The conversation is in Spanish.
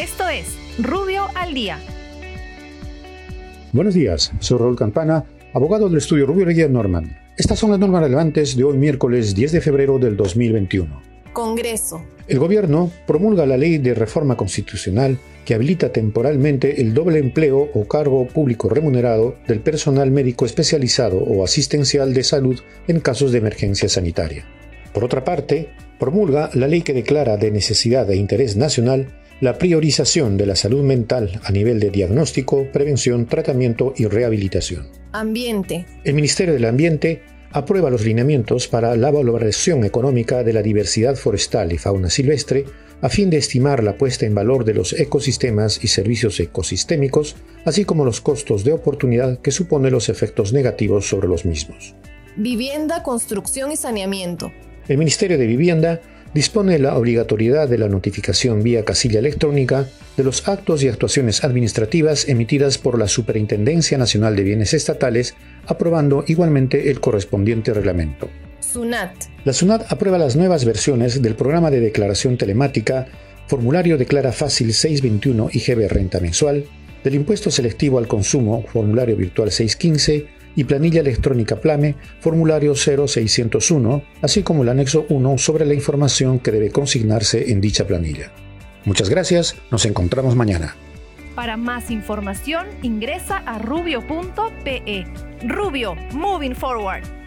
Esto es Rubio al Día. Buenos días, soy Raúl Campana, abogado del estudio Rubio Leguía Norman. Estas son las normas relevantes de hoy miércoles 10 de febrero del 2021. Congreso. El gobierno promulga la ley de reforma constitucional que habilita temporalmente el doble empleo o cargo público remunerado del personal médico especializado o asistencial de salud en casos de emergencia sanitaria. Por otra parte, promulga la ley que declara de necesidad de interés nacional la priorización de la salud mental a nivel de diagnóstico, prevención, tratamiento y rehabilitación. Ambiente. El Ministerio del Ambiente aprueba los lineamientos para la valoración económica de la diversidad forestal y fauna silvestre a fin de estimar la puesta en valor de los ecosistemas y servicios ecosistémicos, así como los costos de oportunidad que supone los efectos negativos sobre los mismos. Vivienda, construcción y saneamiento. El Ministerio de Vivienda dispone la obligatoriedad de la notificación vía casilla electrónica de los actos y actuaciones administrativas emitidas por la Superintendencia Nacional de Bienes Estatales, aprobando igualmente el correspondiente reglamento. SUNAT. La SUNAT aprueba las nuevas versiones del programa de declaración telemática, formulario Declara Fácil 621 IGB Renta Mensual, del impuesto selectivo al consumo, formulario virtual 615, y planilla electrónica Plame, formulario 0601, así como el anexo 1 sobre la información que debe consignarse en dicha planilla. Muchas gracias, nos encontramos mañana. Para más información ingresa a rubio.pe. Rubio, moving forward.